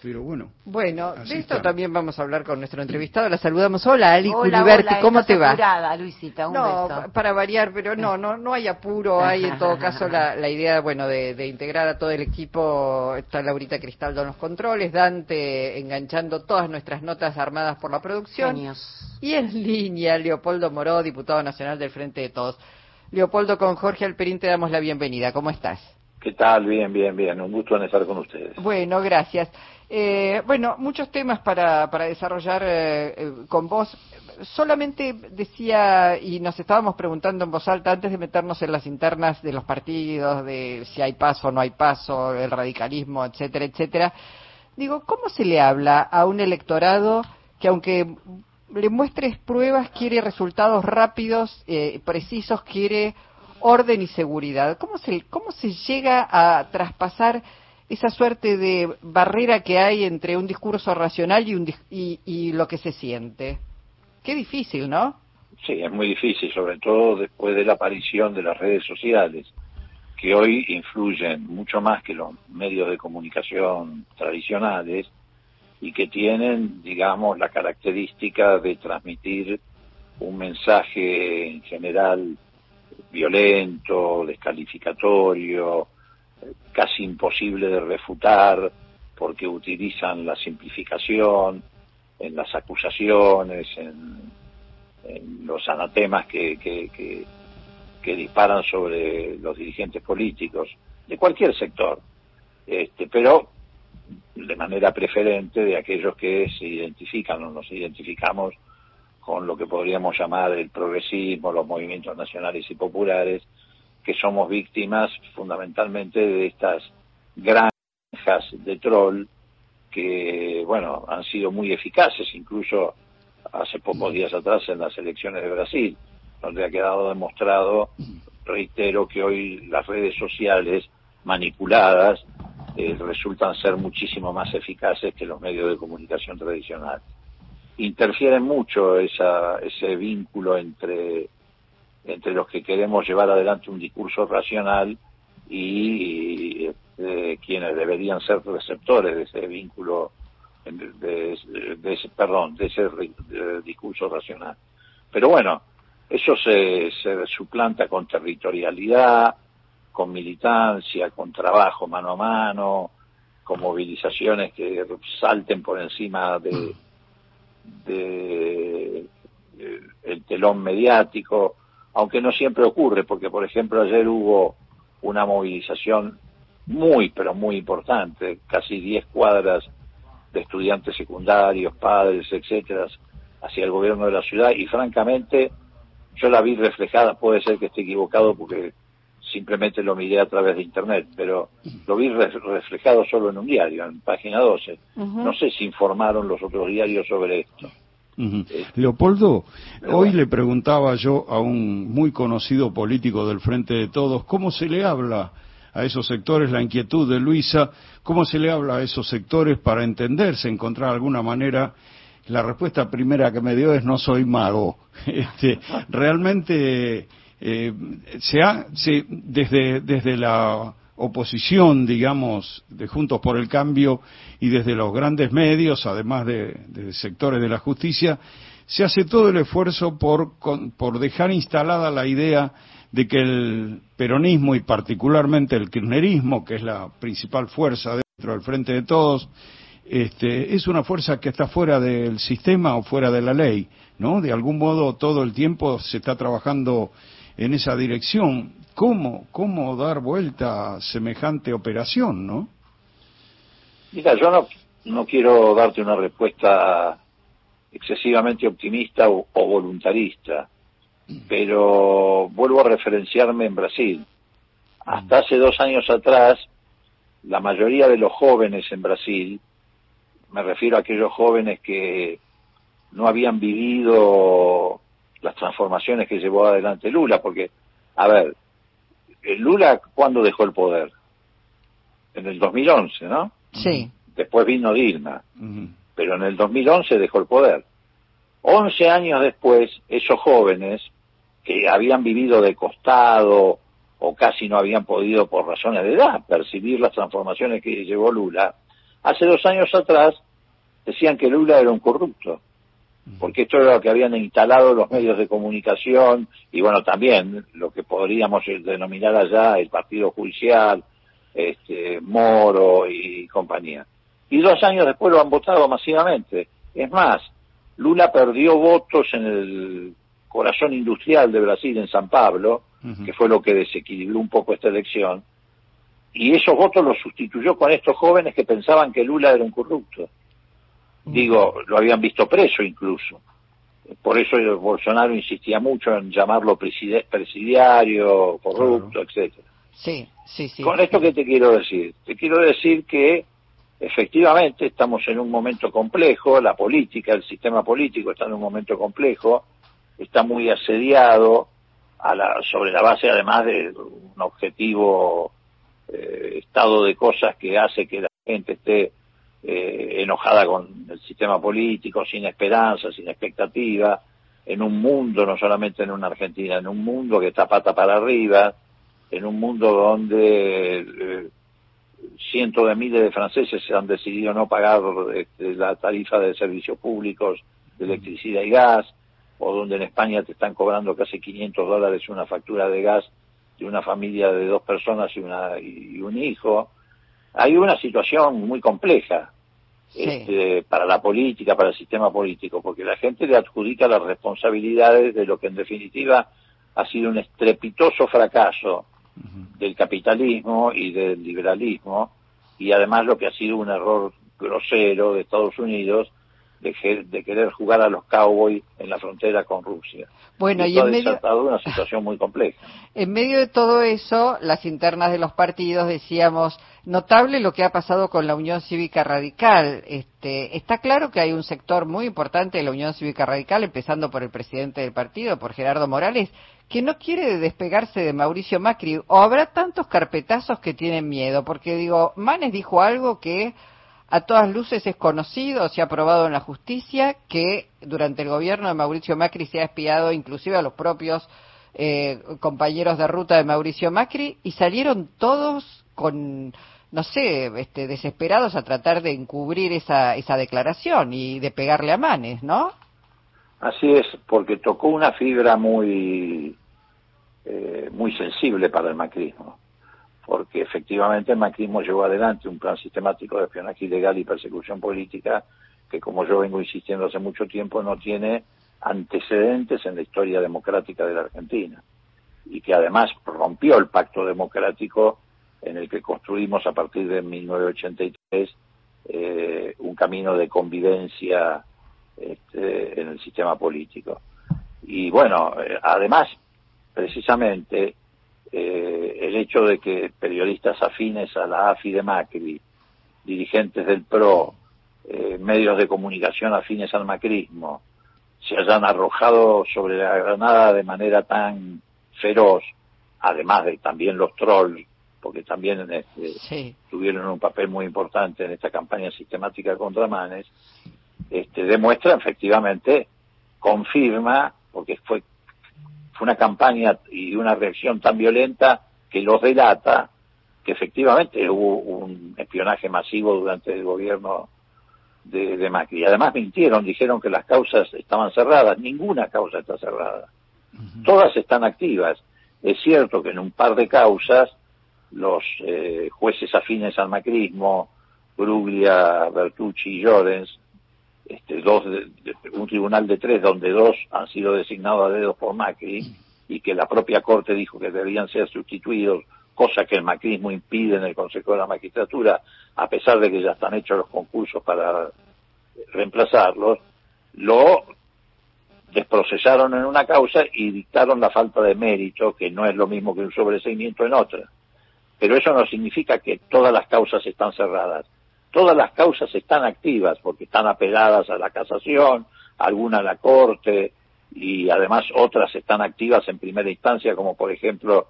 Pero bueno. Bueno, de esto también vamos a hablar con nuestro entrevistado. La saludamos. Hola, Ali hola, ¿cómo te va? Apurada, Luisita, un no, para variar, pero no, no, no hay apuro. Hay en todo caso la, la idea, bueno, de, de, integrar a todo el equipo. Está Laurita Cristaldo en los controles, Dante enganchando todas nuestras notas armadas por la producción. Y en línea, Leopoldo Moró, diputado nacional del Frente de Todos. Leopoldo, con Jorge Alperín te damos la bienvenida. ¿Cómo estás? ¿Qué tal? Bien, bien, bien. Un gusto en estar con ustedes. Bueno, gracias. Eh, bueno, muchos temas para, para desarrollar eh, eh, con vos. Solamente decía, y nos estábamos preguntando en voz alta, antes de meternos en las internas de los partidos, de si hay paso o no hay paso, el radicalismo, etcétera, etcétera, digo, ¿cómo se le habla a un electorado que aunque le muestres pruebas, quiere resultados rápidos, precisos, quiere orden y seguridad? ¿Cómo se, cómo se llega a traspasar esa suerte de barrera que hay entre un discurso racional y, un, y, lo que se siente. Qué difícil, ¿no? Sí, es muy difícil, sobre todo después de la aparición de las redes sociales, que hoy influyen mucho más que los medios de comunicación tradicionales y que tienen, digamos, la característica de transmitir un mensaje en general violento, descalificatorio, casi imposible de refutar porque utilizan la simplificación en las acusaciones, en, los anatemas que, que, disparan sobre los dirigentes políticos de cualquier sector, este, pero de manera preferente de aquellos que se identifican o nos identificamos con lo que podríamos llamar el progresismo, los movimientos nacionales y populares, que somos víctimas fundamentalmente de estas granjas de troll que, bueno, han sido muy eficaces, incluso hace pocos días atrás en las elecciones de Brasil, donde ha quedado demostrado, reitero, que hoy las redes sociales manipuladas eh, resultan ser muchísimo más eficaces que los medios de comunicación tradicionales. Interfieren mucho esa, ese vínculo entre entre los que queremos llevar adelante un discurso racional y eh, quienes deberían ser receptores de ese vínculo, de, ese, perdón, de ese discurso racional. Pero bueno, eso se, se suplanta con territorialidad, con militancia, con trabajo mano a mano, con movilizaciones que salten por encima de, de el telón mediático aunque no siempre ocurre, porque por ejemplo ayer hubo una movilización muy, pero muy importante, casi 10 cuadras de estudiantes secundarios, padres, etcétera, hacia el gobierno de la ciudad y francamente yo la vi reflejada, puede ser que esté equivocado porque simplemente lo miré a través de internet, pero lo vi reflejado solo en un diario, en página 12. No sé si informaron los otros diarios sobre esto. Leopoldo, hoy le preguntaba yo a un muy conocido político del Frente de Todos, ¿cómo se le habla a esos sectores, la inquietud de Luisa, cómo se le habla a esos sectores para entenderse, encontrar alguna manera? La respuesta primera que me dio es no soy mago. Este, realmente eh, se ha, desde, desde la oposición, digamos, de Juntos por el Cambio y desde los grandes medios, además de, sectores de la justicia, se hace todo el esfuerzo por, por dejar instalada la idea de que el peronismo y particularmente el kirchnerismo, que es la principal fuerza dentro del Frente de Todos, este, es una fuerza que está fuera del sistema o fuera de la ley, ¿no? De algún modo todo el tiempo se está trabajando en esa dirección. ¿Cómo, cómo dar vuelta a semejante operación, no? Mira, yo no, no quiero darte una respuesta excesivamente optimista o, voluntarista, pero vuelvo a referenciarme en Brasil. Hasta hace dos años atrás, la mayoría de los jóvenes en Brasil, me refiero a aquellos jóvenes que no habían vivido las transformaciones que llevó adelante Lula, porque, a ver, Lula, ¿cuándo dejó el poder? En el 2011, ¿no? Sí. Después vino Dilma, pero en el 2011 dejó el poder. Once años después, esos jóvenes que habían vivido de costado o casi no habían podido, por razones de edad, percibir las transformaciones que llevó Lula, Hace dos años atrás decían que Lula era un corrupto, porque esto era lo que habían instalado los medios de comunicación y bueno, también lo que podríamos denominar allá el partido judicial, este, Moro y compañía. Y dos años después lo han votado masivamente. Es más, Lula perdió votos en el corazón industrial de Brasil, en San Pablo, que fue lo que desequilibró un poco esta elección, y esos votos los sustituyó con estos jóvenes que pensaban que Lula era un corrupto. Digo, lo habían visto preso incluso. Por eso Bolsonaro insistía mucho en llamarlo presidiario, corrupto, etcétera. Sí, sí, sí. Con esto, ¿qué te quiero decir? Te quiero decir que efectivamente estamos en un momento complejo, la política, el sistema político está en un momento complejo, está muy asediado a la, sobre la base además de un objetivo eh, estado de cosas que hace que la gente esté eh, enojada con el sistema político, sin esperanza, sin expectativa, en un mundo, no solamente en una Argentina, en un mundo que está pata para arriba, en un mundo donde eh, cientos de miles de franceses han decidido no pagar este, la tarifa de servicios públicos de electricidad y gas, o donde en España te están cobrando casi 500 dólares una factura de gas de una familia de dos personas y, una, y un hijo. Hay una situación muy compleja este, para la política, para el sistema político, porque la gente le adjudica las responsabilidades de lo que en definitiva ha sido un estrepitoso fracaso del capitalismo y del liberalismo, y además lo que ha sido un error grosero de Estados Unidos de, querer jugar a los cowboys en la frontera con Rusia. Bueno, y, en medio de una situación muy compleja. En medio de todo eso, las internas de los partidos decíamos notable lo que ha pasado con la Unión Cívica Radical. Este, está claro que hay un sector muy importante de la Unión Cívica Radical, empezando por el presidente del partido, por Gerardo Morales, que no quiere despegarse de Mauricio Macri. O habrá tantos carpetazos que tienen miedo, porque digo, Manes dijo algo que a todas luces es conocido, se ha probado en la justicia que durante el gobierno de Mauricio Macri se ha espiado inclusive a los propios eh, compañeros de ruta de Mauricio Macri y salieron todos con no sé, este, desesperados a tratar de encubrir esa, esa declaración y de pegarle a Manes, ¿no? Así es, porque tocó una fibra muy, eh, muy sensible para el macrismo porque efectivamente el macrismo llevó adelante un plan sistemático de espionaje ilegal y persecución política que, como yo vengo insistiendo hace mucho tiempo, no tiene antecedentes en la historia democrática de la Argentina y que además rompió el pacto democrático en el que construimos a partir de 1983 eh, un camino de convivencia este, en el sistema político. Y bueno, eh, además, precisamente, eh, el hecho de que periodistas afines a la AFI de Macri, dirigentes del PRO, eh, medios de comunicación afines al macrismo, se hayan arrojado sobre la granada de manera tan feroz, además de también los trolls, porque también este, tuvieron un papel muy importante en esta campaña sistemática contra Manes, este, demuestra efectivamente, confirma, porque fue fue una campaña y una reacción tan violenta que los delata que efectivamente hubo un espionaje masivo durante el gobierno de, Macri. Además mintieron, dijeron que las causas estaban cerradas. Ninguna causa está cerrada. Todas están activas. Es cierto que en un par de causas los eh, jueces afines al macrismo, Bruglia, Bertucci y Llorens, este, dos un tribunal de tres donde dos han sido designados a dedos por Macri y que la propia Corte dijo que deberían ser sustituidos, cosa que el macrismo impide en el Consejo de la Magistratura, a pesar de que ya están hechos los concursos para reemplazarlos, lo desprocesaron en una causa y dictaron la falta de mérito, que no es lo mismo que un sobreseimiento en otra. Pero eso no significa que todas las causas están cerradas todas las causas están activas porque están apeladas a la casación, algunas a la corte y además otras están activas en primera instancia como por ejemplo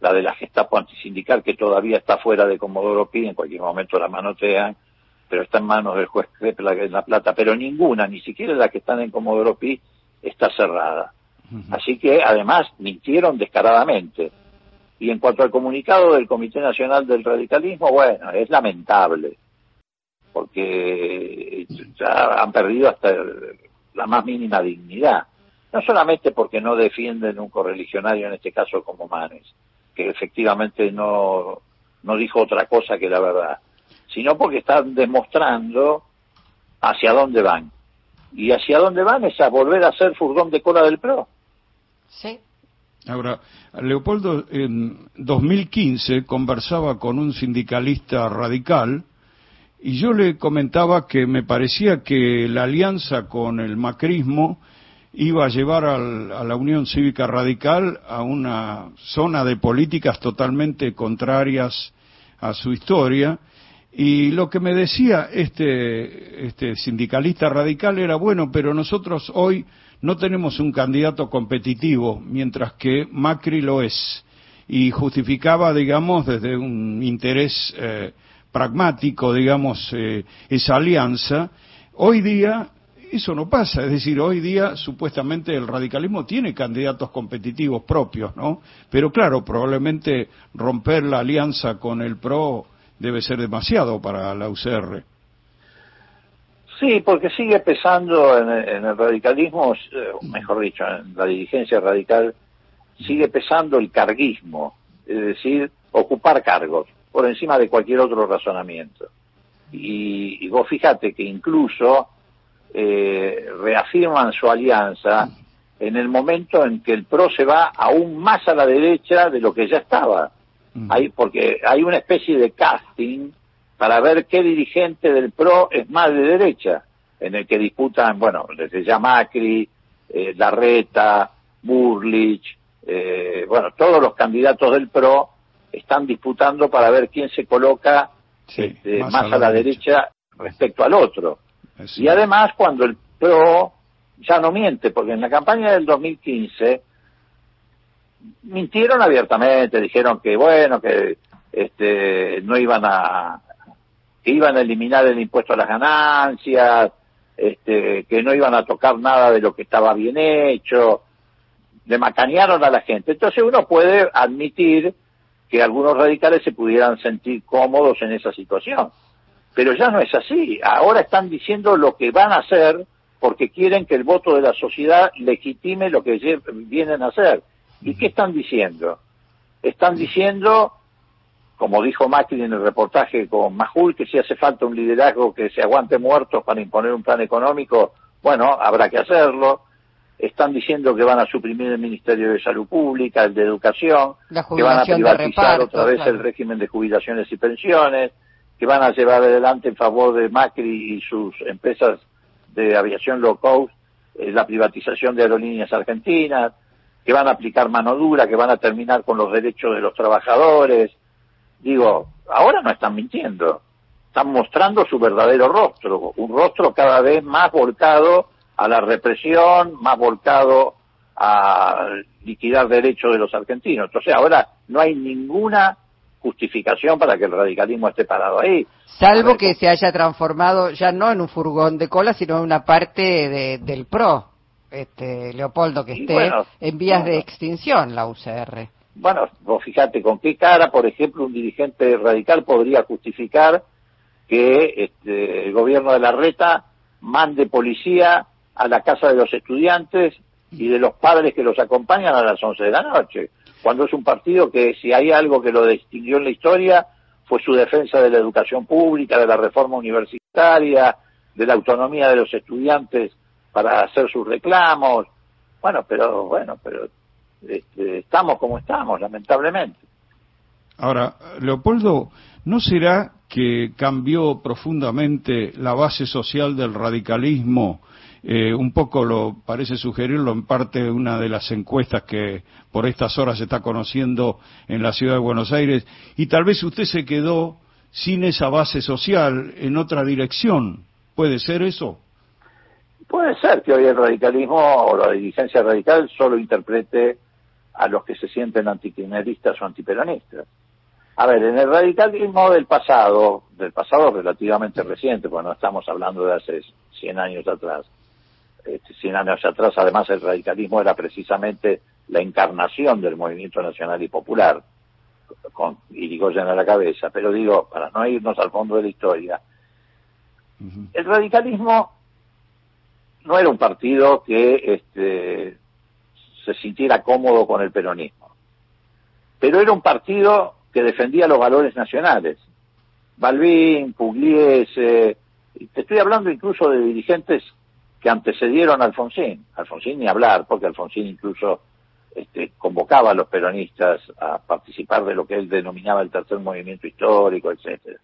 la de la Gestapo antisindical que todavía está fuera de Comodoro Pi, en cualquier momento la manotean, pero está en manos del juez en La Plata, pero ninguna, ni siquiera la que están en Comodoro Pi, está cerrada. Así que además mintieron descaradamente. Y en cuanto al comunicado del Comité Nacional del Radicalismo, bueno, es lamentable porque ya han perdido hasta la más mínima dignidad. No solamente porque no defienden un correligionario, en este caso como Manes, que efectivamente no, no dijo otra cosa que la verdad, sino porque están demostrando hacia dónde van. Y hacia dónde van es a volver a ser furgón de cola del PRO. Sí. Ahora, Leopoldo, en 2015 conversaba con un sindicalista radical y yo le comentaba que me parecía que la alianza con el macrismo iba a llevar a la Unión Cívica Radical a una zona de políticas totalmente contrarias a su historia. Y lo que me decía este, este sindicalista radical era, bueno, pero nosotros hoy no tenemos un candidato competitivo, mientras que Macri lo es. Y justificaba, digamos, desde un interés eh, pragmático, digamos, eh, esa alianza. Hoy día eso no pasa, es decir, hoy día supuestamente el radicalismo tiene candidatos competitivos propios, ¿no? Pero claro, probablemente romper la alianza con el PRO debe ser demasiado para la UCR. Sí, porque sigue pesando en, el radicalismo, eh, mejor dicho, en la dirigencia radical, sigue pesando el carguismo, es decir, ocupar cargos por encima de cualquier otro razonamiento. Y, vos fíjate que incluso eh, reafirman su alianza en el momento en que el PRO se va aún más a la derecha de lo que ya estaba. Hay, porque hay una especie de casting para ver qué dirigente del PRO es más de derecha, en el que disputan, bueno, desde ya Macri, eh, Larreta, Burlich, eh, bueno, todos los candidatos del PRO están disputando para ver quién se coloca este, más, a la, derecha. respecto al otro. Y además cuando el PRO ya no miente, porque en la campaña del 2015 mintieron abiertamente, dijeron que bueno, que este, no iban a, que iban a eliminar el impuesto a las ganancias, este, que no iban a tocar nada de lo que estaba bien hecho, le macanearon a la gente. Entonces uno puede admitir que algunos radicales se pudieran sentir cómodos en esa situación. Pero ya no es así. Ahora están diciendo lo que van a hacer porque quieren que el voto de la sociedad legitime lo que vienen a hacer. ¿Y qué están diciendo? Están diciendo como dijo Macri en el reportaje con Majul, que si hace falta un liderazgo que se aguante muertos para imponer un plan económico, bueno, habrá que hacerlo. Están diciendo que van a suprimir el Ministerio de Salud Pública, el de Educación, que van a privatizar otra vez el régimen de jubilaciones y pensiones, que van a llevar adelante en favor de Macri y sus empresas de aviación low cost eh, la privatización de aerolíneas argentinas, que van a aplicar mano dura, que van a terminar con los derechos de los trabajadores, Digo, ahora no están mintiendo, están mostrando su verdadero rostro, un rostro cada vez más volcado a la represión, más volcado a liquidar derechos de los argentinos. Entonces ahora no hay ninguna justificación para que el radicalismo esté parado ahí. Salvo que se haya transformado ya no en un furgón de cola, sino en una parte del PRO, este, Leopoldo, que esté en vías de extinción la UCR. Bueno, vos fíjate con qué cara, por ejemplo, un dirigente radical podría justificar que este, el gobierno de la reta mande policía a la casa de los estudiantes y de los padres que los acompañan a las 11 de la noche, cuando es un partido que si hay algo que lo distinguió en la historia fue su defensa de la educación pública, de la reforma universitaria, de la autonomía de los estudiantes para hacer sus reclamos. Bueno, pero bueno, pero este, estamos como estamos, lamentablemente. Ahora, Leopoldo, ¿no será que cambió profundamente la base social del radicalismo? Eh, un poco lo parece sugerirlo en parte una de las encuestas que por estas horas se está conociendo en la ciudad de Buenos Aires y tal vez usted se quedó sin esa base social en otra dirección. ¿Puede ser eso? Puede ser que hoy el radicalismo o la dirigencia radical solo interprete a los que se sienten antikirchneristas o antiperonistas. A ver, en el radicalismo del pasado, del pasado relativamente reciente, porque no estamos hablando de hace 100 años atrás, 100 años atrás además el radicalismo era precisamente la encarnación del movimiento nacional y popular, con Irigoyen a la cabeza, pero digo, para no irnos al fondo de la historia, El radicalismo no era un partido que este, se sintiera cómodo con el peronismo, pero era un partido que defendía los valores nacionales. Balbín, Pugliese, te estoy hablando incluso de dirigentes que antecedieron a Alfonsín. Alfonsín ni hablar, porque Alfonsín incluso este, convocaba a los peronistas a participar de lo que él denominaba el tercer movimiento histórico, etcétera.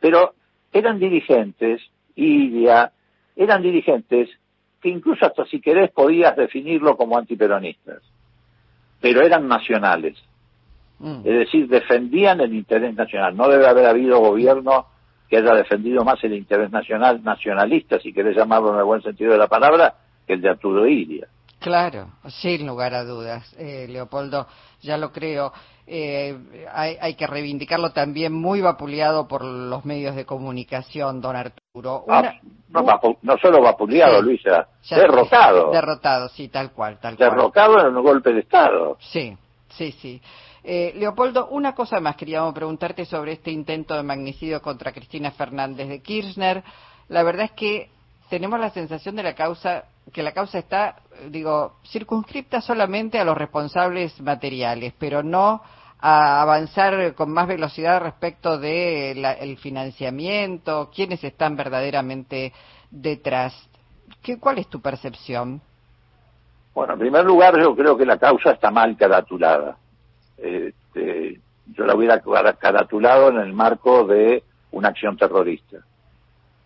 Pero eran dirigentes, Idia, eran dirigentes que incluso hasta si querés podías definirlo como antiperonistas, pero eran nacionales. Mm. Es decir, defendían el interés nacional. No debe haber habido gobierno que haya defendido más el interés nacional, nacionalista, si querés llamarlo en el buen sentido de la palabra, que el de Arturo Ilia. Claro, sin lugar a dudas, eh, Leopoldo, ya lo creo. Eh, hay, que reivindicarlo también muy vapuleado por los medios de comunicación, don Arturo. Ah, no, solo vapuleado, Luisa, derrotado. Derrotado, sí, tal cual, tal cual. Derrotado en un golpe de Estado. Sí, sí, sí. Eh, Leopoldo, una cosa más queríamos preguntarte sobre este intento de magnicidio contra Cristina Fernández de Kirchner. La verdad es que tenemos la sensación de la causa que la causa está, digo, circunscripta solamente a los responsables materiales, pero no a avanzar con más velocidad respecto de el financiamiento, quiénes están verdaderamente detrás. ¿Qué, ¿Cuál es tu percepción? Bueno, en primer lugar, yo creo que la causa está mal caratulada. Este, yo la hubiera caratulado en el marco de una acción terrorista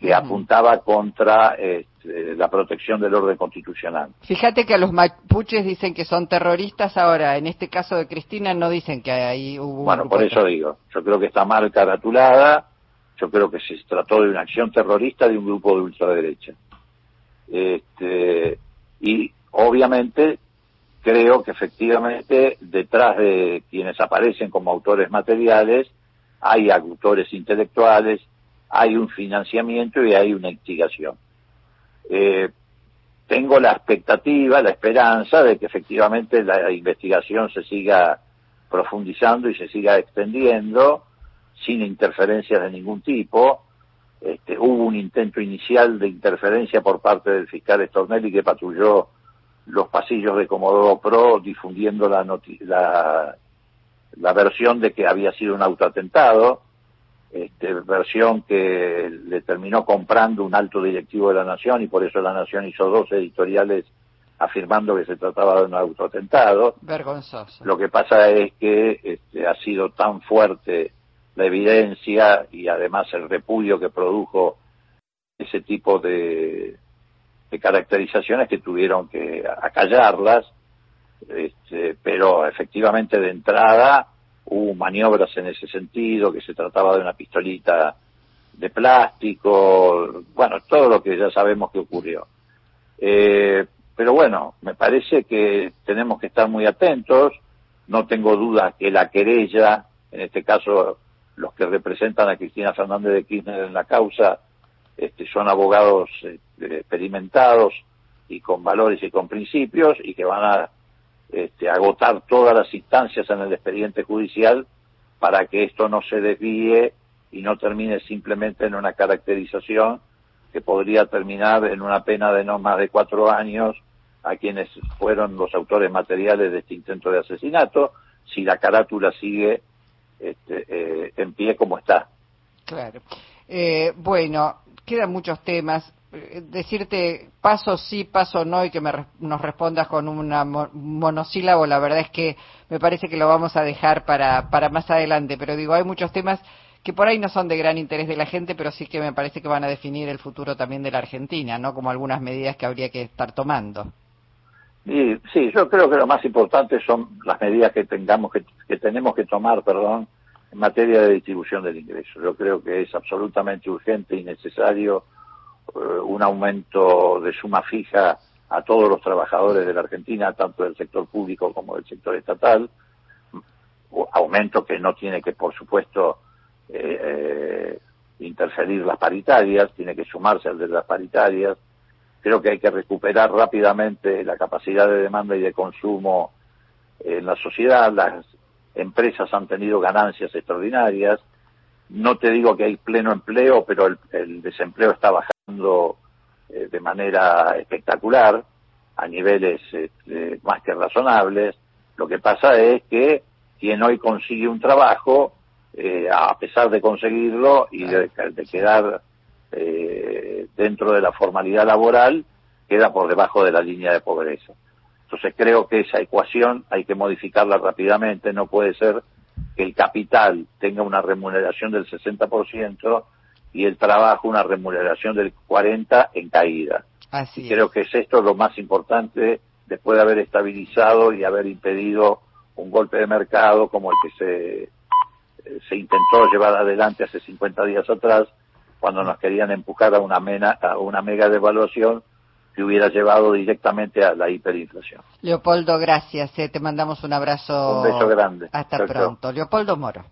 que apuntaba contra este, la protección del orden constitucional. Fíjate que a los mapuches dicen que son terroristas, ahora en este caso de Cristina no dicen que ahí hubo... Bueno, por eso digo, yo creo que está mal caratulada, yo creo que se trató de una acción terrorista de un grupo de ultraderecha. Este, y obviamente creo que efectivamente detrás de quienes aparecen como autores materiales hay autores intelectuales, hay un financiamiento y hay una investigación. Eh, tengo la expectativa, la esperanza de que efectivamente la investigación se siga profundizando y se siga extendiendo sin interferencias de ningún tipo. Este, hubo un intento inicial de interferencia por parte del fiscal Stornelli que patrulló los pasillos de Comodoro Pro difundiendo la, la, la versión de que había sido un autoatentado, este, versión que le terminó comprando un alto directivo de la Nación y por eso la Nación hizo dos editoriales afirmando que se trataba de un autoatentado. Vergonzoso. Lo que pasa es que este, ha sido tan fuerte la evidencia y además el repudio que produjo ese tipo de, de caracterizaciones que tuvieron que acallarlas, este, pero efectivamente de entrada hubo maniobras en ese sentido, que se trataba de una pistolita de plástico, bueno, todo lo que ya sabemos que ocurrió. Eh, pero bueno, me parece que tenemos que estar muy atentos, no tengo duda que la querella, en este caso los que representan a Cristina Fernández de Kirchner en la causa, este, son abogados este, experimentados y con valores y con principios y que van a este, agotar todas las instancias en el expediente judicial para que esto no se desvíe y no termine simplemente en una caracterización que podría terminar en una pena de no más de cuatro años a quienes fueron los autores materiales de este intento de asesinato, si la carátula sigue este, eh, en pie como está. Claro. Eh, bueno, quedan muchos temas. Eh, decirte paso sí, paso no y que me, nos respondas con un monosílabo, la verdad es que me parece que lo vamos a dejar para, para más adelante. Pero digo, hay muchos temas que por ahí no son de gran interés de la gente, pero sí que me parece que van a definir el futuro también de la Argentina, ¿no? Como algunas medidas que habría que estar tomando. Y, sí, yo creo que lo más importante son las medidas que tengamos que, que tenemos que tomar, perdón, en materia de distribución del ingreso. Yo creo que es absolutamente urgente y necesario eh, un aumento de suma fija a todos los trabajadores de la Argentina, tanto del sector público como del sector estatal, aumento que no tiene que, por supuesto, eh, eh, interferir las paritarias, tiene que sumarse al de las paritarias. Creo que hay que recuperar rápidamente la capacidad de demanda y de consumo en la sociedad. Las empresas han tenido ganancias extraordinarias. no te digo que hay pleno empleo, pero el, desempleo está bajando eh, de manera espectacular a niveles este, más que razonables. Lo que pasa es que quien hoy consigue un trabajo, eh, a pesar de conseguirlo y de, quedar eh, dentro de la formalidad laboral, queda por debajo de la línea de pobreza. Entonces creo que esa ecuación hay que modificarla rápidamente, no puede ser que el capital tenga una remuneración del 60% y el trabajo una remuneración del 40% en caída. Así Creo que es esto lo más importante después de haber estabilizado y haber impedido un golpe de mercado como el que se, se intentó llevar adelante hace 50 días atrás, cuando nos querían empujar a una, mena, a una mega devaluación que hubiera llevado directamente a la hiperinflación. Leopoldo, gracias. Eh, te mandamos un abrazo. Un beso grande. Hasta pronto. Leopoldo Moro.